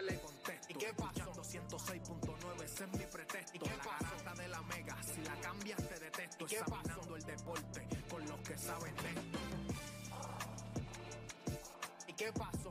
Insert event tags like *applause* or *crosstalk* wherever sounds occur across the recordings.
se le contesto. ¿Y qué pasó? 106.9, ese es mi pretexto. ¿Y qué la garata de la mega, si la cambias te detesto. ¿Y Examinando el deporte con los que saben de esto. ¿Y qué pasó?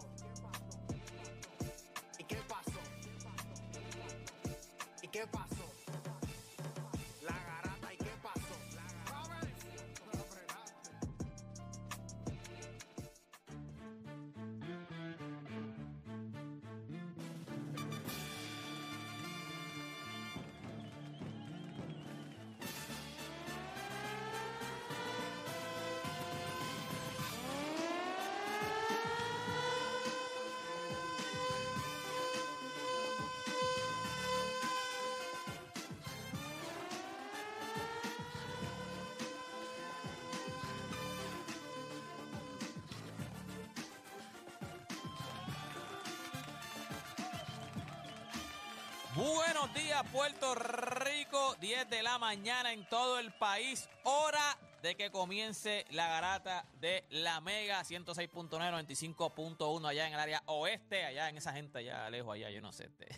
Buenos días, Puerto Rico. 10 de la mañana en todo el país. Hora de que comience la garata de la Mega 106.9, 95.1 allá en el área oeste, allá en esa gente allá lejos, allá, yo no sé. este.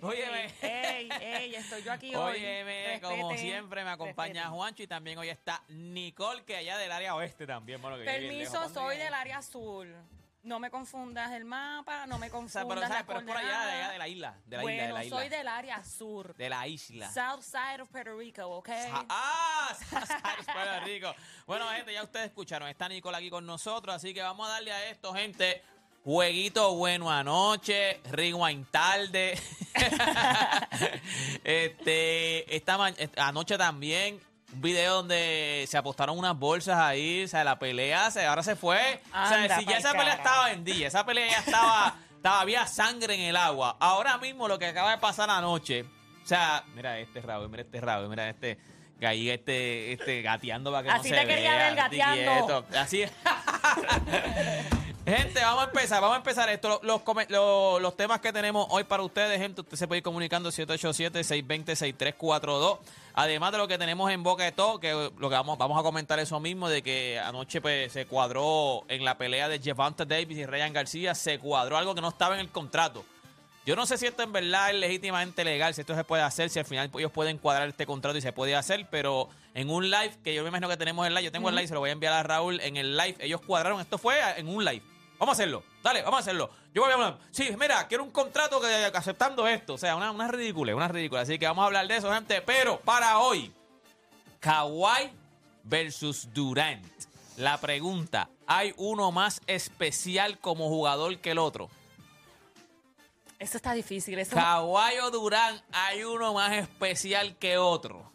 *laughs* Óyeme. Ey, ey, estoy yo aquí hoy. Óyeme, como siempre me acompaña respeten. Juancho y también hoy está Nicole, que allá del área oeste también. Bueno, que Permiso, soy del área azul. No me confundas el mapa, no me O confundas sea, pero, es por allá, de, allá de la isla, de la bueno, isla, de la isla. soy del área sur. de la isla. South side of Puerto Rico, ¿ok? Sa- Ah, *laughs* Sabes, Puerto Rico. Bueno, gente, ya ustedes escucharon. Está Nicole aquí con nosotros, así que vamos a darle a esto, gente. Jueguito bueno anoche, rewind tarde. *laughs* este, esta anoche también un video donde se apostaron unas bolsas ahí, o sea, la pelea se, ahora se fue. o sea, si ya esa pelea estaba vendida, esa pelea ya estaba, estaba, había sangre en el agua. Ahora mismo lo que acaba de pasar anoche, o sea, mira este Raúl, mira este Raúl, mira este que ahí este, este gateando para que Así no se te quería vea, ver gateando. Así *laughs* Gente, vamos a empezar, vamos a empezar esto. Los, los temas que tenemos hoy para ustedes, gente, usted se puede ir comunicando 787-620-6342. Además de lo que tenemos en boca de todo, que lo que vamos, vamos a comentar eso mismo, de que anoche pues, se cuadró en la pelea de Javante Davis y Ryan García, se cuadró algo que no estaba en el contrato. Yo no sé si esto en verdad es legítimamente legal, si esto se puede hacer, si al final ellos pueden cuadrar este contrato y se puede hacer, pero en un live, que yo me imagino que tenemos el live, yo tengo el live, se lo voy a enviar a Raúl en el live, ellos cuadraron, esto fue en un live. Vamos a hacerlo, dale, vamos a hacerlo. Yo voy a hablar, sí, mira, quiero un contrato que aceptando esto, o sea, una, una ridícula, una ridícula, así que vamos a hablar de eso, gente, pero para hoy, Kawhi versus Durant. La pregunta, ¿hay uno más especial como jugador que el otro? Eso está difícil. Eso Kawhi o Durán, hay uno más especial que otro.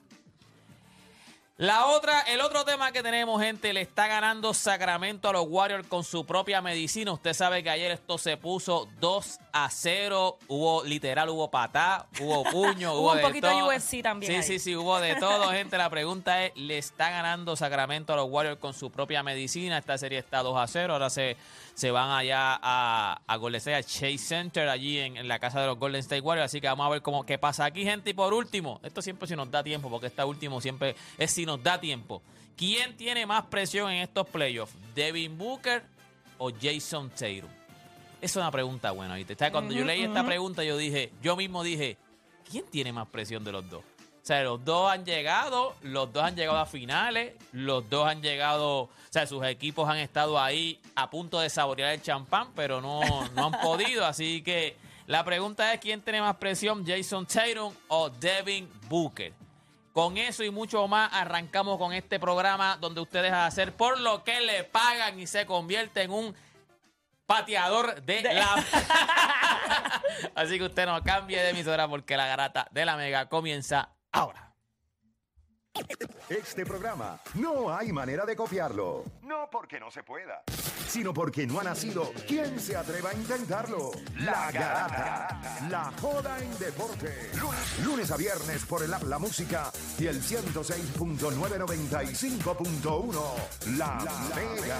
La otra, el otro tema que tenemos, gente, le está ganando Sacramento a los Warriors con su propia medicina. Usted sabe que ayer esto se puso 2 a 0. Hubo literal, hubo patá, hubo *laughs* puño, hubo, Hubo un de poquito de todo. UFC también Sí, ahí. sí, sí, hubo de todo, gente. La pregunta es, ¿le está ganando Sacramento a los Warriors con su propia medicina? Esta serie está 2 a 0. Ahora se, se van allá a, a Golden State, a Chase Center, allí en, en la casa de los Golden State Warriors. Así que vamos a ver cómo qué pasa aquí, gente. Y por último, esto siempre si nos da tiempo, porque esta último siempre es si nos da tiempo. ¿Quién tiene más presión en estos playoffs? ¿Devin Booker o Jason Tatum? Es una pregunta buena, ¿viste? Cuando yo leí esta pregunta, yo dije, yo mismo dije, ¿quién tiene más presión de los dos? O sea, los dos han llegado, los dos han llegado a finales, los dos han llegado, o sea, sus equipos han estado ahí a punto de saborear el champán, pero no, no han *laughs* podido. Así que la pregunta es, ¿quién tiene más presión, Jason Tatum o Devin Booker? Con eso y mucho más arrancamos con este programa donde ustedes a hacer por lo que le pagan y se convierte en un pateador de, la... *laughs* *laughs* Así que usted no cambie de emisora porque la garata de la mega comienza ahora. Este programa no hay manera de copiarlo. No porque no se pueda, sino porque no ha nacido quien se atreva a intentarlo. La Garata. La joda en deporte. Lunes, lunes a viernes por el app La Música y el 106.995.1. La, Mega.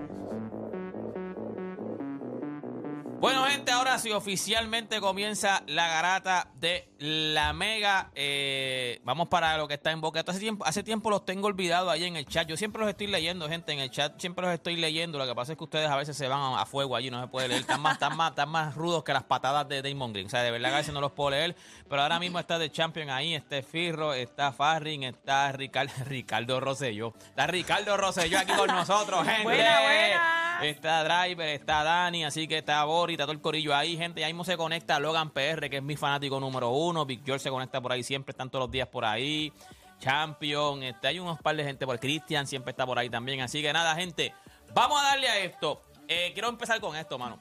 Bueno, gente, ahora sí oficialmente comienza la garata de la Mega. Eh, vamos para lo que está en boca. Hace tiempo, hace tiempo los tengo olvidados ahí en el chat. Yo siempre los estoy leyendo, gente, en el chat. Siempre los estoy leyendo. Lo que pasa es que ustedes a veces se van a, fuego allí, no se puede leer. Están más, están más, están más rudos que las patadas de Damon Green. O sea, de verdad que a veces no los puedo leer. Pero ahora mismo está The Champion ahí. Está Firro, está Farring, está Ricardo, *laughs* Ricardo Rosselló. Está Ricardo Rosselló aquí con nosotros, gente. Buena, buena. Está Driver, está Dani, así que está Boris, está todo el corillo ahí, gente. Ahí mismo se conecta Logan PR, que es mi fanático número uno. Big George se conecta por ahí, siempre están todos los días por ahí. Champion, este, hay unos par de gente por Christian, siempre está por ahí también. Así que nada, gente, vamos a darle a esto. Eh, quiero empezar con esto, mano.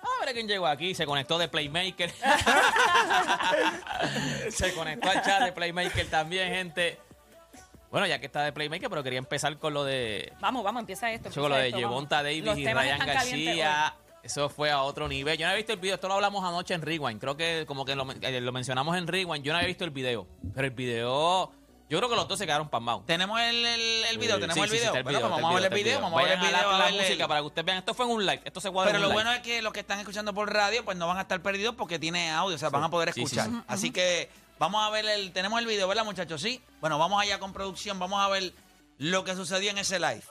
A ver quién llegó aquí. Se conectó de Playmaker. *laughs* se conectó al chat de Playmaker también, gente. Bueno, ya que está de Playmaker, pero quería empezar con lo de Vamos, vamos, empieza esto. eso con lo empieza de vamos. Davis Los y Ryan García. Eso fue a otro nivel. Yo no había visto el video. Esto lo hablamos anoche en Rewind. Creo que como que lo, eh, lo mencionamos en Rewind. Yo no había visto el video. Pero el video... Yo creo que los dos se quedaron pasmados. Tenemos el, el, el video, Sí, tenemos sí, el sí, video. el vamos a ver el video, vamos a ver el Vayan video. la, a la el- música para que ustedes vean. Esto fue en un live. Esto se cuadra Pero en lo un bueno live. es que los que están escuchando por radio, pues no van a estar perdidos porque tiene audio, o sea, van a poder Sí, sí, escuchar. sí. Así que vamos a ver el, tenemos el video, ¿verdad, muchachos? Sí. Bueno, vamos allá con producción, vamos a ver lo que sucedió en ese live.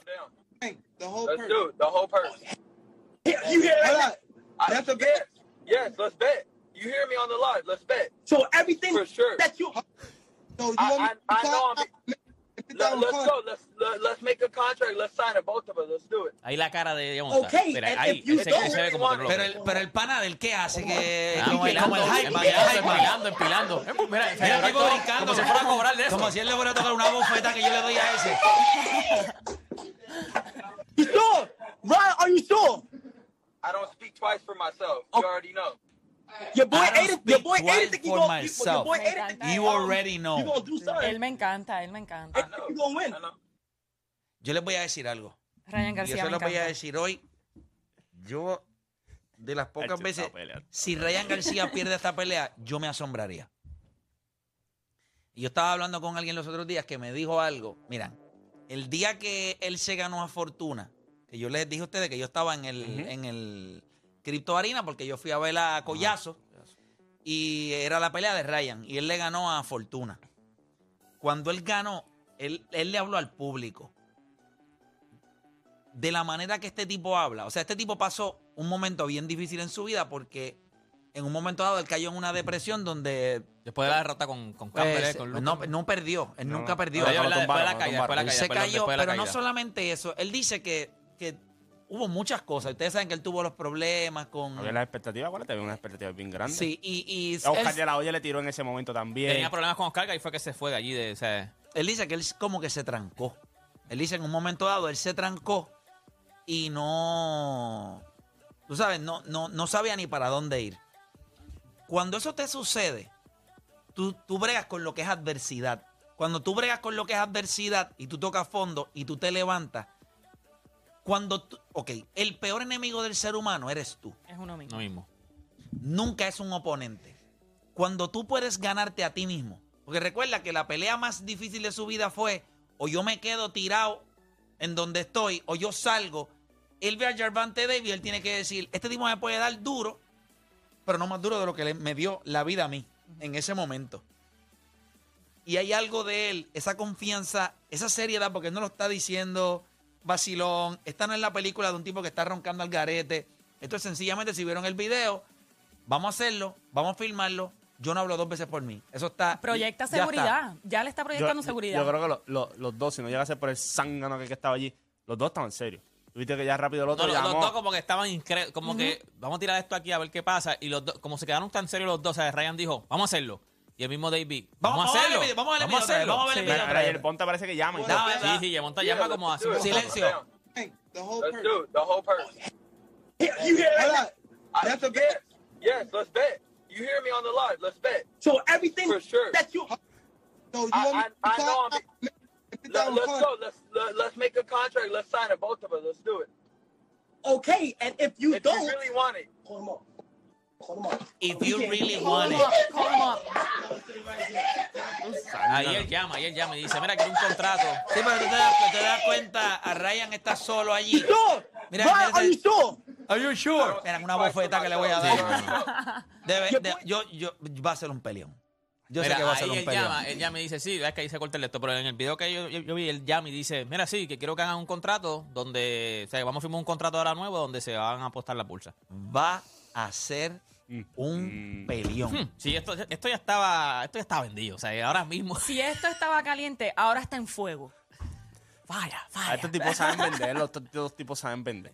The whole Let's do it, the whole person. You hear that? That's a bet. Yes, let's bet. You hear me on the live? Let's bet So everything for sure. that you. So you I- want me I- to I know I'm- Let, let's go. Let's let, let's make a contract. Let's sign it, both of us. Let's do it. Ahí la cara de Yevonta. Okay, Mira, and ahí. if you Ese, don't- ese ve como que no lo Pero el, pero el pana del qué hace que Ah, como, el- como el hype, empilando, el hype, empilando, empilando. Mira, Mira el tipo brincando. Como si fuera a cobrar de eso. Como si él le fuera a tocar una bofeta que yo le doy a ese. You sure? Ron, are you sure? I don't speak twice for myself. Oh. You already know. Your boy it. Your boy twice ate it. Think you for gonna, myself. Your boy. You already know. Gonna do Él something? me encanta, él me encanta. I know. You gonna win? Yo les voy a decir algo. Ryan Y García eso me lo voy a encanta. decir hoy. Yo, de las pocas veces, está si Ryan García pierde esta pelea, yo me asombraría. Y yo estaba hablando con alguien los otros días que me dijo algo. Mira, el día que él se ganó a Fortuna, que yo les dije a ustedes que yo estaba en el, en el Crypto Arena porque yo fui a ver a Collazo y era la pelea de Ryan y él le ganó a Fortuna. Cuando él ganó, él, él le habló al público de la manera que este tipo habla. O sea, este tipo pasó un momento bien difícil en su vida porque en un momento dado él cayó en una depresión donde Después de la derrota con, con Campbell, pues, eh, con no, no perdió, él No, nunca no. perdió. Pero después de la caída, después de la Él caída, se perdón, cayó, pero no solamente eso. Él dice que, que hubo muchas cosas. Ustedes saben que él tuvo los problemas con... Había las expectativas, acuérdate, había unas expectativas bien grandes. Sí, y, y A Oscar él, de la Hoya le tiró en ese momento también. Tenía problemas con Oscar y fue que se fue de allí. De, o sea, él dice que él como que se trancó. Él dice en un momento dado, él se trancó y no... Tú sabes, no, no, no sabía ni para dónde ir. Cuando eso te sucede, tú, tú bregas con lo que es adversidad. Cuando tú bregas con lo que es adversidad y tú tocas fondo y tú te levantas, cuando tú, ok, el peor enemigo del ser humano eres tú. Es uno mismo. no mismo. Nunca es un oponente. Cuando tú puedes ganarte a ti mismo. Porque recuerda que la pelea más difícil de su vida fue o yo me quedo tirado en donde estoy o yo salgo. Él ve a Jarvante Davis y él tiene que decir, este tipo me puede dar duro, pero no más duro de lo que me dio la vida a mí en ese momento. Y hay algo de él, esa confianza, esa seriedad, porque él no lo está diciendo vacilón. Esta no es la película de un tipo que está roncando al garete. Esto es sencillamente, si vieron el video, vamos a hacerlo, vamos a filmarlo. Yo no hablo dos veces por mí. Eso está. Proyecta ya está. seguridad. Ya le está proyectando yo, seguridad. Yo creo que lo- lo- los dos, si no llega a ser por el zángano que, que estaba allí, los dos estaban serios. Viste que ya rápido el No, otro los, los dos como que estaban incre- como que vamos a tirar esto aquí a ver qué pasa y los dos como se quedaron tan serios los dos, o sea, Ryan dijo, "Vamos a hacerlo." Y el mismo David, Vamos- "Vamos, vamos a a hacerlo." ver el video, vamos a ver el video hacerlo. vamos a ver el Sí. video Mira, y el Ponte parece que llama y todo. Dame, dame. Sí, sí, Yemonta Yeah, llama let's como hace do it. Silencio. Hey, the whole Let's person. do it, the whole person. You hear that? I- That's a yes, bet. yes, let's bet. You hear me on the live? Let's bet. So everything For sure. that you. So you I- want I- to I know I'm- Let, let's go. Let's let, let's make a contract. Let's sign it, both of us. Let's do it. Okay, and if you If don't, really want it. call him If you really want it. up, call him up. Ahí él llama, ahí él llama y dice, "Mira, quiero un contrato." Sí, pero tú te das, tú te das cuenta, a Ryan está solo allí. Mira, mira, are you sure? Are you sure? Mira, una bofeta que le voy a dar. Debe- *laughs* de- yo, yo, va a ser un peleón. Yo Mira, sé que va a ser un él peleón. llama, él llama y dice, sí, es que ahí se corta el esto, pero en el video que yo, yo- yo vi, él llama y dice, mira, sí, que quiero que hagan un contrato donde, o sea, vamos a firmar un contrato ahora nuevo donde se van a apostar la pulsa. Va a ser un peleón. Hmm, Sí, esto, esto ya estaba, esto ya estaba vendido, o sea, ahora mismo. Si esto estaba caliente, ahora está en fuego. Falla, A falla. estos tipos saben vender, los estos dos tipos saben vender.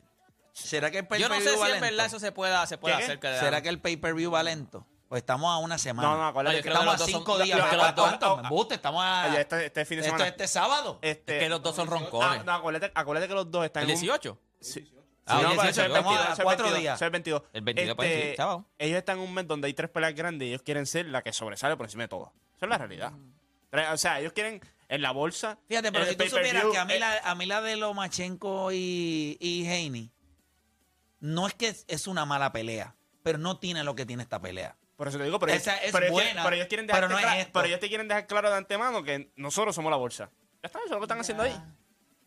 ¿Será que el Yo no sé pay-per-view si va en lento? verdad eso se pueda, se pueda ¿Qué? hacer. Que ¿Será que el pay-per-view va lento? Pues estamos a una semana. No, no, acuérdate Oye, que creo que estamos a los dos cinco son- días. los- ¿A los dos- cuánto? ah, Me estamos a... Oye, este, este fin de esto semana. este sábado. este, Es que los dos son ah, roncones. no, acuérdate, acuérdate que los dos están ¿El en un- 18? Sí. Ah, Sí, no, el pero 18, eso es el estamos 22, a eso cuatro 22, días. eso es el 22. El 22, pues, sí, sábado. Ellos están en un mes donde hay tres peleas grandes y ellos quieren ser la que sobresale por encima de todo. Eso es la realidad. O sea, ellos quieren en la bolsa. Fíjate, pero si tú supieras que a mí, eh, la, a mí la de Lomachenko y, y Haney no es que es, es una mala pelea, pero no tiene lo que tiene esta pelea. Por eso te digo, pero, Esa ellos, es pero ellos quieren- buena, pero ellos quieren dejar pero no es pero ellos te quieren dejar claro de antemano que nosotros somos la bolsa. Ya está, eso es lo que están haciendo ahí.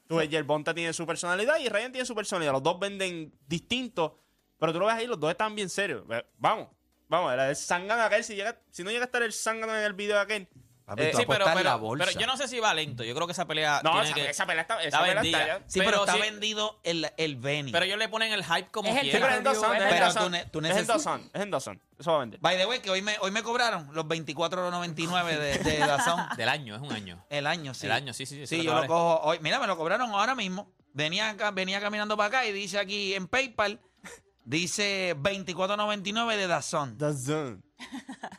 Tú ves, Bonta tiene su personalidad y Ryan tiene su personalidad. Los dos venden distintos, pero tú lo ves ahí, los dos están bien serios. Vamos, vamos, el de aquel, si, llega, si no llega a estar el zángano en el video de aquel. Papi, Eh, tú Sí, pero, apostas pero, la bolsa. pero yo no sé si va lento. Yo creo que esa pelea No, tiene esa, que... esa pelea está, esa está pelea vendida. está ya. Sí, pero, pero está sí- vendido el, el Benny. Pero ellos le ponen el hype como Es el Sí, pero es en Dawson, es en Pero Dawson. tú ne- tú Es en neces- Dawson, es en Dawson. Eso va a vender. By the way, que hoy me, hoy me cobraron los 24.99 de, de *laughs* Dazón. Del año, es un año. El año, sí. El año, sí, sí. Sí, es yo lo cojo hoy. Mira, me lo cobraron ahora mismo. Venía, acá- venía caminando para acá y dice aquí en PayPal, dice 24.99 de Dazón. Dawson.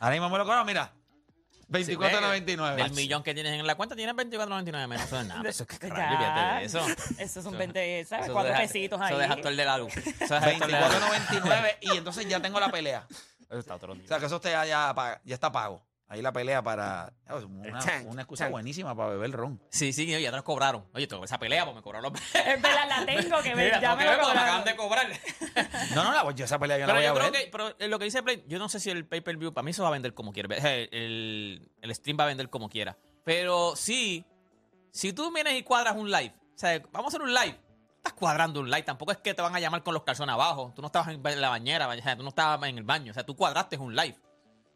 Ahora mismo me lo cobraron, mira. Vale. 24.99. Del millón que tienes en la cuenta, tienes 24.99 menos. Eso es nada. Eso es que Ya. carajo, de eso. Esos son 20, ¿sabes? Eso Cuatro pesitos ahí. Eso deja todo el de la luz. *laughs* Eso deja todo el de la luz. 24.99 y entonces ya tengo la pelea. Eso está otro O sea, que eso está ya, pa- ya está pago. Ahí la pelea para... Una, Tank, una excusa tank. buenísima para beber ron. Sí, sí, ya los cobraron. Oye, tú, esa pelea, pues me cobraron los... *laughs* Es verdad, la tengo que ver. Mira, ya tengo me que ver porque me acaban de cobrar. *laughs* No, no, la, yo esa pelea yo la voy a creo ver. que, pero eh, lo que dice Play, yo no sé si el pay-per-view, para mí eso va a vender como quiera. El, el, el stream va a vender como quiera. Pero sí, si tú vienes y cuadras un live, o sea, vamos a hacer un live. Estás cuadrando un live, tampoco es que te van a llamar con los calzones abajo. Tú no estabas en la bañera, o sea, tú no estabas en el baño, o sea, tú cuadraste un live.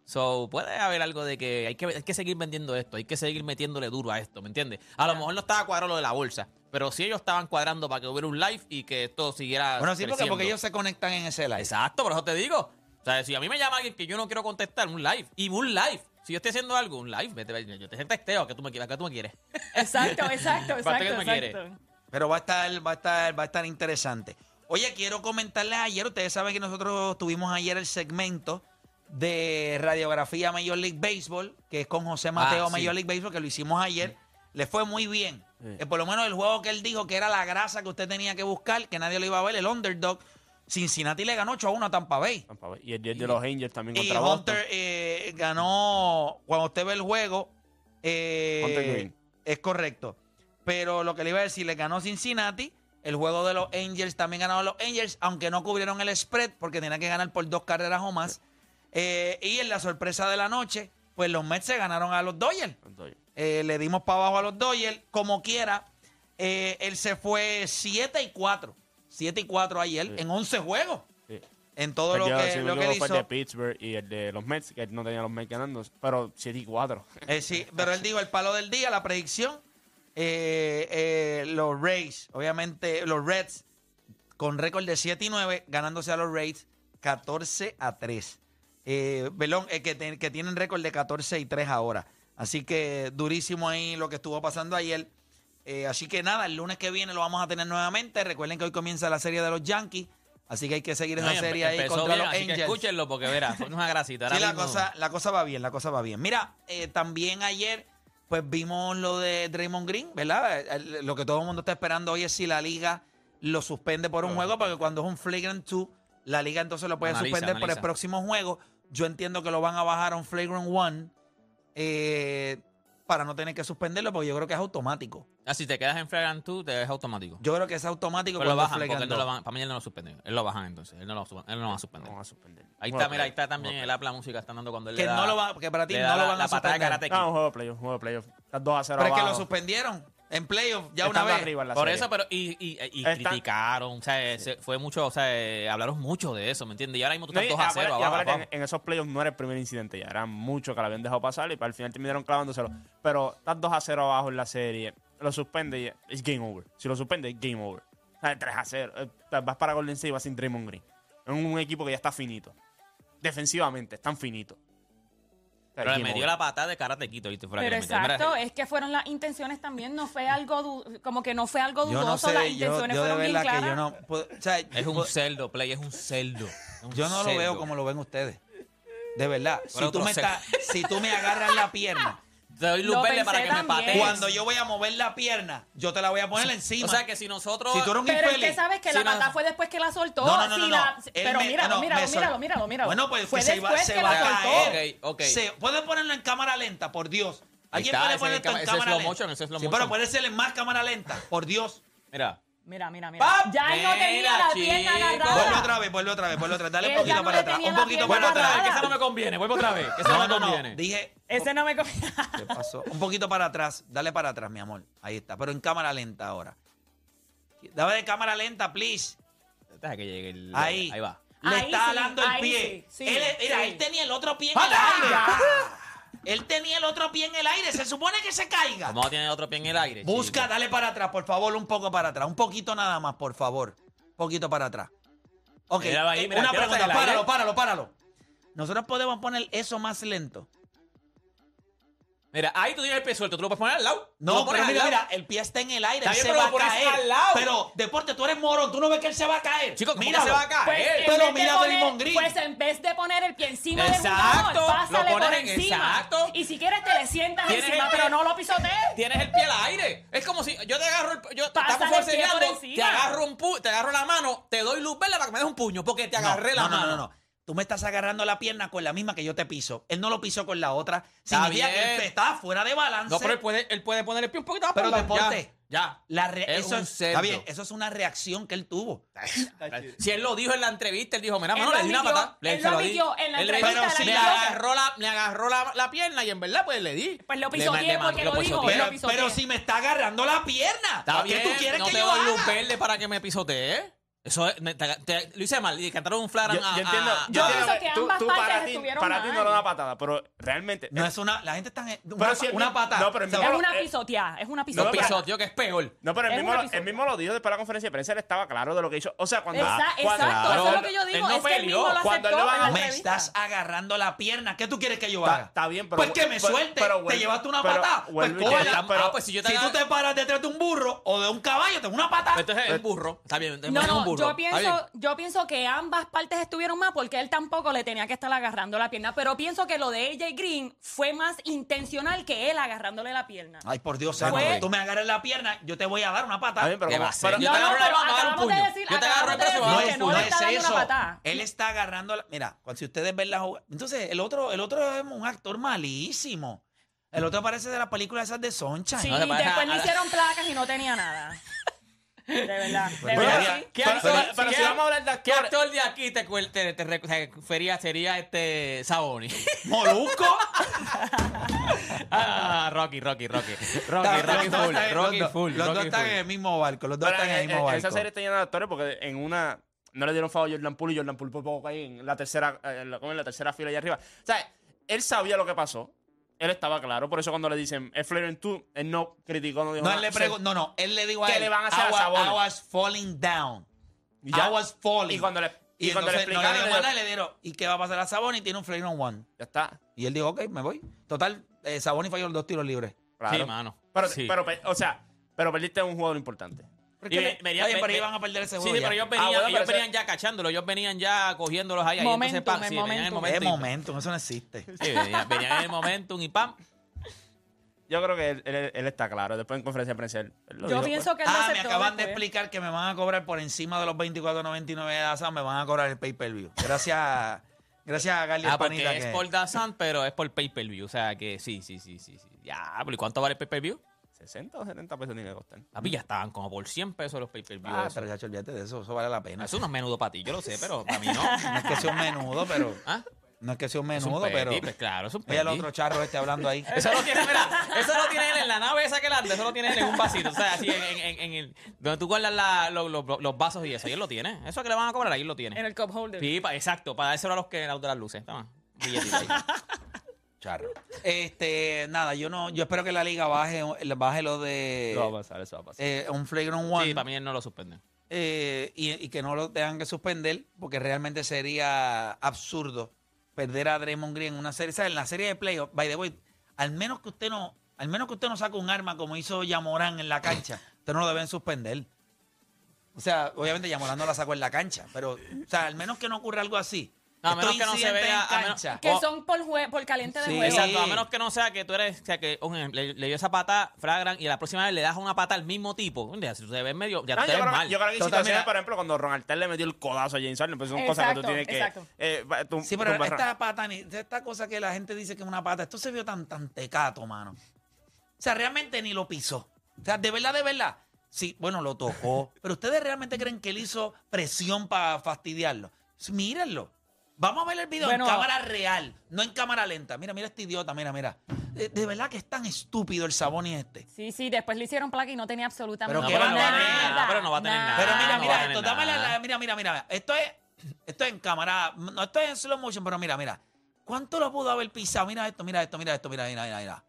So, puede haber algo de que hay, que hay que seguir vendiendo esto, hay que seguir metiéndole duro a esto, ¿me entiendes? A lo mejor no estaba cuadrado lo de la bolsa, pero sí ellos estaban cuadrando para que hubiera un live y que esto siguiera. Bueno, sí, porque, creciendo. porque ellos se conectan en ese live. Exacto, por eso te digo. O sea, si a mí me llama alguien que yo no quiero contestar, un live. Y un live. Si yo estoy haciendo algo, un live, vete, vete, yo te testeo, que tú me, quieres- que tú me quieres. *laughs* Exacto, exacto, *laughs* ¿Para qué exacto. exacto. Pero va a estar, va a estar, va a estar interesante. Oye, quiero comentarles ayer, ustedes saben que nosotros tuvimos ayer el segmento de radiografía Major League Baseball, que es con José Mateo Ah, sí. Major League Baseball, que lo hicimos ayer. Le fue muy bien. Eh, por lo menos el juego que él dijo que era la grasa que usted tenía que buscar, que nadie lo iba a ver, el underdog. Cincinnati le ganó 8 a 1 a Tampa Bay. Tampa Bay. Y el de los Angels también Y contra Boston. Hunter eh, ganó, cuando usted ve el juego, eh, Hunter Green. es correcto. Pero lo que le iba a decir, le ganó Cincinnati. El juego de los Angels también ganaron los Angels, aunque no cubrieron el spread porque tenían que ganar por dos carreras o más. Eh, y en la sorpresa de la noche, pues los Mets se ganaron a los Dodgers. Eh, le dimos para abajo a los Dodgers. Como quiera, eh, él se fue 7 y 4. 7 y 4 ayer Sí. en 11 juegos. sí. En todo lo que, sí, lo que él último fue el de hizo. Pittsburgh y el de los Mets, que no tenía los Mets ganando, pero 7 y 4. Eh, sí, pero él dijo el palo del día, la predicción. eh, eh, los Rays, obviamente, los Reds, con récord de 7 y 9, ganándose a los Rays 14 a 3. Eh, Belón, eh, que, te- que tienen récord de 14 y 3 ahora. Así que durísimo ahí lo que estuvo pasando ayer. Eh, así que nada, el lunes que viene lo vamos a tener nuevamente. Recuerden que hoy comienza la serie de los Yankees. Así que hay que seguir esa No, empe- serie ahí contra bien, los así que Angels. escúchenlo porque verás, *laughs* son una grasita. Sí, la cosa, la cosa va bien, la cosa va bien. Mira, eh, también ayer, pues vimos lo de Draymond Green, ¿verdad? Lo que todo el mundo está esperando hoy es si la liga lo suspende por un juego, porque cuando es un flagrant 2, la liga entonces lo puede Analiza, suspender por el próximo juego. Yo entiendo que lo van a bajar a un flagrant 1 eh, para no tener que suspenderlo, porque yo creo que es automático. Ah, si te quedas en Flagrant 2, te es automático. Yo creo que es automático Pero lo bajan, porque flagrant él no lo 2. van, para mí él no lo suspende. Él lo bajan entonces. Él no lo, él no lo va a suspender. A. Ahí está, mira, ahí está también el de app la música están dando cuando él Que le da, no lo va, que para ti no lo la- van a la de suspender. Karate. No, Kid. un juego de playoff, un juego de playoff. Estás 2 a 0 Pero es que abajo. lo suspendieron. En playoff, ya una vez. arriba en la Por serie. eso, pero y, y, y Está- criticaron, o sea, se- fue mucho, o sea, eh, hablaron mucho de eso, ¿me entiendes? Y ahora mismo tú No, estás y 2 a 0 acuérdate- y abajo, acuérdate, abajo. en, en esos playoffs no era el primer incidente ya, era mucho que lo habían dejado pasar y para el final terminaron clavándoselo. Pero estás 2 a 0 abajo en la serie, lo suspende y es game over. Si lo suspende, es game over. O sea, 3 a 0. eh, Vas para Golden State y vas sin Draymond Green. Es un equipo que ya está finito. Defensivamente, están finitos. Pero le metió la patada de karate quito, ¿viste? Fue la Pero que le exacto, es que fueron las intenciones también, no fue algo, como que no fue algo Yo dudoso, no las sé, yo, intenciones yo de fueron bien verdad que claras. yo no. puedo- o sea, Es un cerdo, Play, es un cerdo. Es un Yo no lo veo como lo ven ustedes. De verdad. Si tú, me estás- si tú me agarras la pierna, Te doy luz Lo verde para pensé que me también. patees. cuando yo voy a mover la pierna, yo te la voy a poner encima. O sea, que si nosotros... si tú eres un Pero es infeliz. que sabes que la no. patada fue después que la soltó. No, no, no, si no, no. la- Él pero me- míralo, no, míralo, me sol- míralo, míralo, míralo. Bueno, pues fue se, va, después se que va a la soltó. caer. Ok, ok. Se- ¿Puede ponerlo en cámara lenta, por Dios? Ahí ¿Alguien está, puede ese poner es esto en ese es cámara slow lenta? motion, ese es slow sí, motion. pero puede ser en más cámara lenta, por Dios. Mira. Mira, mira, mira. ¡Pap! Ya él no tenía Mira, la pierna agarrada. Vuelve otra vez, vuelve otra vez, vuelve otra vez. Dale un poquito no para atrás, un poquito para Vuelvo otra vez, atrás. que esa no me conviene. Vuelvo otra vez, que esa No, me no. conviene. Dije, Ese no me confía. ¿Qué pasó? Un poquito para atrás. Dale para atrás, mi amor. Ahí está. Pero en cámara lenta ahora. Dame de cámara lenta, please. Deja que llegue el... Ahí. Ahí va. Le Ahí está sí, el pie. sí, sí, él, mira, él tenía el otro pie en el aire. Él tenía el otro pie en el aire. Se supone que se caiga. ¿Cómo tiene otro pie en el aire? Busca, chico? dale para atrás, por favor, un poco para atrás. Un poquito nada más, por favor. Un poquito para atrás. Ok, ahí, eh, mira, una el pregunta. el Páralo, páralo, páralo. Nosotros podemos poner eso más lento. Mira, ahí tú tienes el pie suelto, tú lo puedes poner al lado. No, lo pones pero al mira, lado. mira, el pie está en el aire, Está él bien, se pero va lo a pones caer. al lado. Pero, Deporte, tú eres morón, tú no ves que él se va a caer. Chico, ¿cómo que Míralo. se va a caer? Pues, en Pero vez de mira a poner- Draymond Green. Pues en vez de poner el pie encima del Exacto, jugador, lo pásale por pones- encima. exacto. Y si quieres te le sientas Tienes encima, el pero no lo pisotees. Tienes el pie al aire. Es como si yo te agarro el yo Pásale estamos el pie por forcejeando, encima. te agarro un pu te agarro la mano, te doy luz verde para que me des un puño porque te No, agarré la no, mano. No, no, no. Tú me estás agarrando la pierna con la misma que yo te piso. Él no lo pisó con la otra. Está Significa que bien. él está fuera de balance. No, pero él puede, él puede poner el pie un poquito más Pero para deporte. Ya. La re- Es eso un es, cerdo. está bien, eso es una reacción que él tuvo. *laughs* Si él lo dijo en la entrevista, él dijo, mira, Él mano, lo le di una admitió, patada. Le- él se lo di. admitió en la Él le- entrevista, Pero si admitió que- agarró la, me agarró la, la pierna y en verdad pues le di. Pues lo Le- le- le- porque lo dijo. Él Pero, lo pero si me está agarrando la pierna. Está ¿Qué bien, tú quieres no que te yo doy haga? luz verde para que me pisotee. Eso es, te- te- lo hice mal y cantaron un Yo, flaran yo a, entiendo. a- yo Yo entiendo pienso que tú- ambas tú partes para ti, estuvieron para ti no lo da patada, pero realmente. No es una. La gente está. Una, Pero si el una patada. no, pero Es una eh, pisoteada, es una no pisoteada. pisoteo que es peor. No, pero él mismo, una lo, piso- él mismo lo dijo después de la conferencia de prensa, él estaba claro de lo que hizo. O sea, cuando. Exa- cuando- exacto, Claro. eso es lo que yo digo. Él no es que él peleó. mismo lo Cuando él a- la Me estás agarrando la pierna. ¿Qué tú quieres que yo haga? está bien, pero. Pues que me suelte. pero te llevaste una patada. Pues cógela. ah, pues si yo te si tú te paras detrás de un burro o de un caballo, te da una patada. Entonces es un burro. Está bien, No, un no, burro. yo pienso, yo pienso que ambas partes estuvieron mal porque él tampoco le tenía que estar agarrando la pierna. Pero pienso que lo de AJ Green fue más intencional que él agarrándole la pierna. Ay, por Dios, Fue- santo, que tú me agarres la pierna, yo te voy a dar una Está patada. bien, pero ¿Qué va a hacer? Yo te No, no, agarro la pero mano, un acabamos de puño. decir- Yo te agarro el acabamos de brazo, decir que no le está dando una patada. Él está agarrando la. Mira, cuando si ustedes ven la jugada. Entonces, el otro, el otro es un actor malísimo. El otro parece de las películas esas de Sunshine. Sí, No le parece después a- le hicieron placas y no tenía nada. De verdad, de verdad. ¿Qué Pero- actor, pero- pero qué- si vamos a hablar de ¿Qué actores- actor de aquí te, te, te, te refería- sería este Saboni? *laughs* Molusco. *laughs* ah, Rocky, Rocky, Rocky. Rocky, Rocky full, Rocky los dos- full, Los dos están en el mismo barco. Los dos están en el mismo en barco. esa serie está llena de actores porque en una no le dieron favor a Jordan Poole y Jordan Poole por poco cae en la tercera, eh, en la, en la tercera fila allá arriba. O sea, él sabía lo que pasó. Él estaba claro. Por eso cuando le dicen es Flair en tú, él no criticó, no dijo No, nada. él le O sea, preguntó, no, no, él le dijo a ¿Qué él, le van a hacer I a wa- Sabonis? I was falling down. Y ya. I was falling. Y cuando le, y Y cuando le entonces no le explicaron, le nada y le dieron, ¿y qué va a pasar a Saboni? Tiene un flare on one. ya está. Y él dijo, ok, me voy. Total, eh, Saboni falló los dos tiros libres. Claro. Sí, mano. Pero, Sí. pero, o sea, pero perdiste un jugador importante. Venía- ve- pero ve- iban a perder ese Sí, juego sí, ya. pero ellos Ah, venían, bueno, ellos pero venían ya cachándolo, ellos venían ya cogiéndolos ahí. ahí Momentum, entonces, pam, en sí, venían en el momentum. Es momentum, eso no existe. Sí, venían, venían en el momentum y pam. Yo creo que él, él- él está claro. Después en conferencia de prensa él, él lo Yo dijo, pienso que él Ah, me acaban de explicar que me van a cobrar por encima de los 24.99 de Dazan, me van a cobrar el pay-per-view. Gracias, *laughs* gracias a Gali Ah, porque Panita es que- por Dazan, pero es por pay-per-view. O sea que sí, sí, sí, sí. sí. Ya, pero ¿y cuánto vale el pay-per-view? Pues, 60 o 70 pesos tiene que costar. Papi, ya estaban como por 100 pesos los pay-per-view. Ah, eso. pero ya olvídate de eso, eso vale la pena. Eso no es menudo para ti, yo lo sé, pero para mí no. *laughs* No es que sea un menudo, pero ¿Ah? No es que sea un Es un menudo, pero. pues claro, es un Mira el otro charro este hablando ahí. Eso lo tiene, mira, eso lo tiene él en la nave esa que él anda, eso lo tiene él en un vasito, o sea, así en, en- en- en el, donde tú guardas la- los, los- los vasos y eso, y él lo tiene. Eso que le van a cobrar, ahí él lo tiene. En el cup holder. Sí, pa- exacto, para dárselo a los que a los de las luces. Toma, billetito ahí. *laughs* Charro. Este, nada, yo no, yo espero que la liga baje, baje lo de Eso va a pasar, eso va a pasar. eh, un flagrant one. Sí, para mí él no lo suspende. eh, y, y que no lo tengan que suspender, porque realmente sería absurdo perder a Draymond Green en una serie. ¿sabes? En la serie de playoffs, by the way, al menos que usted no, al menos que usted no saque un arma como hizo Yamorán en la cancha, *laughs* usted no lo deben suspender. O sea, obviamente Yamorán no la sacó en la cancha, pero, o sea, al menos que no ocurra algo así. No, a menos que no se vea- a menos-. Que son por, jue- por caliente de Sí. juego. Exacto, a menos que no sea que tú eres, o sea, que un ejemplo, le, le dio esa pata, fragran, y la próxima vez le das una pata al mismo tipo. Un día, si tú te ves medio, ya No, te yo, ves creo, mal. yo creo que hay situaciones, mira. por ejemplo, cuando Ron Artel le metió el codazo a James Harden, pues son cosas que tú Exacto, tienes que... exacto. eh, tú- Sí, pero esta pata, ni- esta cosa que la gente dice que es una pata, esto se vio tan, tan tecato, mano. O sea, realmente ni lo pisó. O sea, de verdad, de verdad. Sí, bueno, lo tocó. *laughs* pero ustedes realmente creen que él hizo presión para fastidiarlo. Mírenlo. Vamos a ver el video Bueno. en cámara real, no en cámara lenta. Mira, mira este idiota, mira, mira. De, de verdad que es tan estúpido el Saboni este. Sí, sí, después le hicieron placa y no tenía absolutamente Pero No, ¿qué pero va no a va a tener nada, pero no va a tener nada. Pero mira, no mira esto, dame la, nada. la- mira, mira, mira, mira. Esto es, esto es en cámara, no esto es en slow motion, pero mira, mira. ¿Cuánto lo pudo haber pisado? Mira esto, mira esto, mira esto, mira, mira, mira, mira.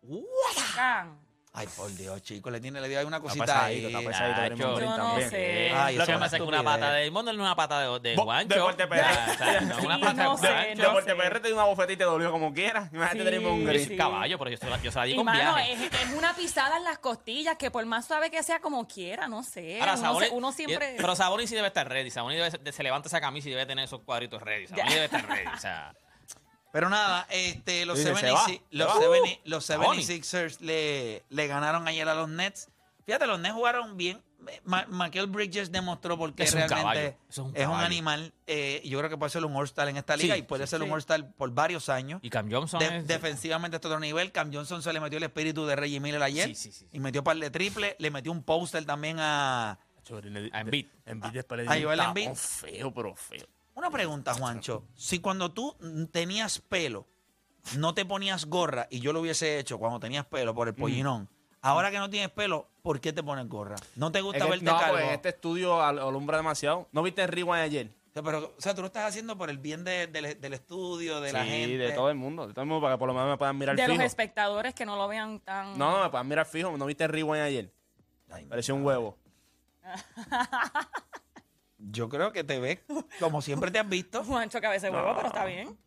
Ay, por Dios, chicos, le tiene, le dio ahí una Está cosita pesadito, ahí. está. Nacho. Yo no también. sé. Ay, Lo eso que es pasa es que una estupidez. pata de Mondo no es una pata de, de Bo- guancho. Deporte PR. O sea, no una Sí, pata no de sé, guancho. no Deporte sé. PR te dio una bofetita y te dolió como quiera. Imagínate Sí. Yo Green. soy caballo, pero yo se la, yo se la di Y con mano, viaje. es, es una pisada en las costillas que por más suave que sea como quiera, no sé. Ahora, uno, Sabonis- se- uno siempre... Pero Sabonis sí debe estar ready. Sabonis debe, de- se levanta esa camisa y debe tener esos cuadritos ready. Sabonis *laughs* debe estar ready. O sea, Pero nada, este, los, Dice, 70 se va, los, se va. 70 los Sabonis. 76ers le, le ganaron ayer a los Nets. Fíjate, los Nets jugaron bien. Ma Michael Bridges demostró por qué Es un realmente caballo, es un es un caballo. animal. eh, yo creo que puede ser un All-Star en esta liga Sí, y puede sí, ser un sí. All-Star por varios años. y Cam Johnson De- es- defensivamente está a otro nivel. Cam Johnson se le metió el espíritu de Reggie Miller ayer. Sí, sí, sí, sí. Y metió par de triple. Le metió un póster también a. A Embiid. Embiid después le A dio Joel Embiid. tapón feo, pero feo. Una pregunta, Juancho. Si cuando tú mm, tenías pelo, no te ponías gorra, y yo lo hubiese hecho cuando tenías pelo por el pollinón, ahora que no tienes pelo, ¿por qué te pones gorra? ¿No te gusta Es que- verte no, calvo? pues este estudio al- alumbra demasiado. ¿No viste el rewind ayer? O sea, pero, o sea, tú lo estás haciendo por el bien de- del- del estudio, de la sí, gente. de todo el mundo. De todo el mundo, para que por lo menos me puedan mirar de los espectadores que no lo vean tan... No, no, me puedan mirar fijo. ¿No viste el rewind ayer? Ay, Pareció un huevo. *laughs* Yo creo que te ves *laughs* como siempre te has visto. *laughs* Juancho cabeza de huevo, No. pero está bien.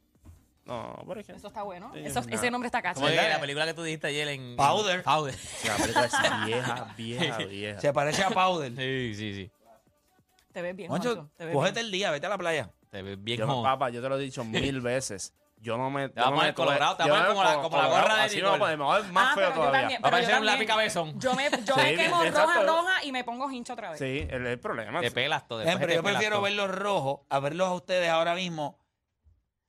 No, por ejemplo. Eso está bueno. Sí, Eso- nada. ese nombre está cacho. Como la película que tú dijiste ayer en... Powder. Powder. La película es vieja, vieja, vieja. Se parece a Powder. Sí, sí, sí. Te ves bien, Juancho, Juancho. Te ves cógete bien. el día, vete a la playa. Te ves bien Yo, como... papá, yo te lo he dicho mil veces. Yo no me. Te yo no me colorado, te yo a poner me como la- como la gorra de así me voy a Nicole. poner, me voy a ver más Ah, feo todavía. también, Va a parecer un lápiz cabezón. Yo me, yo Sí, me quemo exacto. roja, roja y me pongo hincho otra vez. Sí, el, el problema. Te pelas todo. Te yo prefiero todo. verlos rojos a verlos a ustedes ahora mismo.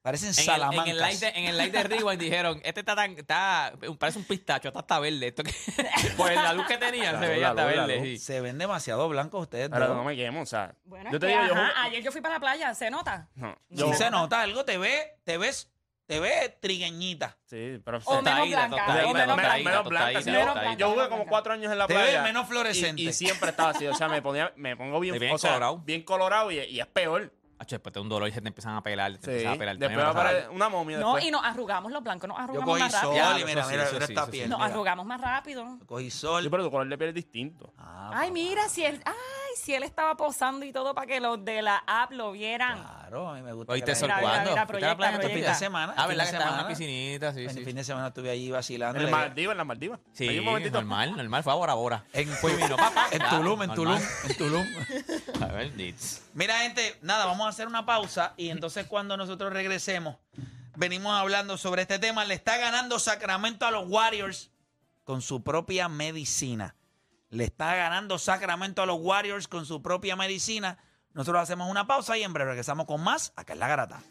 Parecen En el, en, salamancas. el light de, en el light de Rewind dijeron, este está tan, está, parece un pistacho, está hasta verde. Esto que, *laughs* pues la luz que tenía La se luz, veía hasta luz, verde. sí. Se ven demasiado blancos ustedes. Pero no me quemo, o sea. Bueno, yo es te que, digo, yo. ajá, ayer yo fui para la playa, ¿se nota? No, Sí yo- se nota algo, te ve, te ves, te ve trigueñita. Sí, pero. O menos blanca, o menos menos, blanca. menos blanca. tostadita, sí, Menos yo- blanca, Yo jugué menos como cuatro años en la Te playa. ves menos fluorescente. Y, y siempre estaba así. O sea, me, ponía, me pongo bien, Te bien o sea, colorado. bien colorado y, y es peor. Hacho, después te da un dolor y se te empiezan a pelar. Te Sí. empiezan a pelar. Después va a aparecer una momia. No, después. y nos arrugamos los blancos, nos Yo arrugamos cogí más sol rápido. y mira, sí, mira, mira sí, esta piel. Nos mira. arrugamos más rápido. Cogí sol. Sí, pero tu color de piel es distinto. Ah, Ay, papá. mira, si él, ay, si él estaba posando y todo para que los de la app lo vieran. Claro, a mí me gusta. ¿Oíste que sol la Mira, gente- mira, cuándo? mira, ¿Fuiste a la playa proyecta, este fin de semana. Ah, ¿verdad de que estaba en una piscinita? Sí, El sí. fin de semana estuve allí vacilando. En las Maldivas, en las Maldivas. Sí, Hay un momentito. normal, normal. Fue a Bora Bora. En, Fue y vino, papá. en Claro, Tulum, en Tulum, en Tulum. *laughs* A ver. Mira, gente, nada, vamos a hacer una pausa y entonces cuando nosotros regresemos, venimos hablando sobre este tema. Le está ganando Sacramento a los Warriors con su propia medicina. Le está ganando Sacramento a los Warriors con su propia medicina. Nosotros hacemos una pausa y en breve regresamos con más acá en La Garata.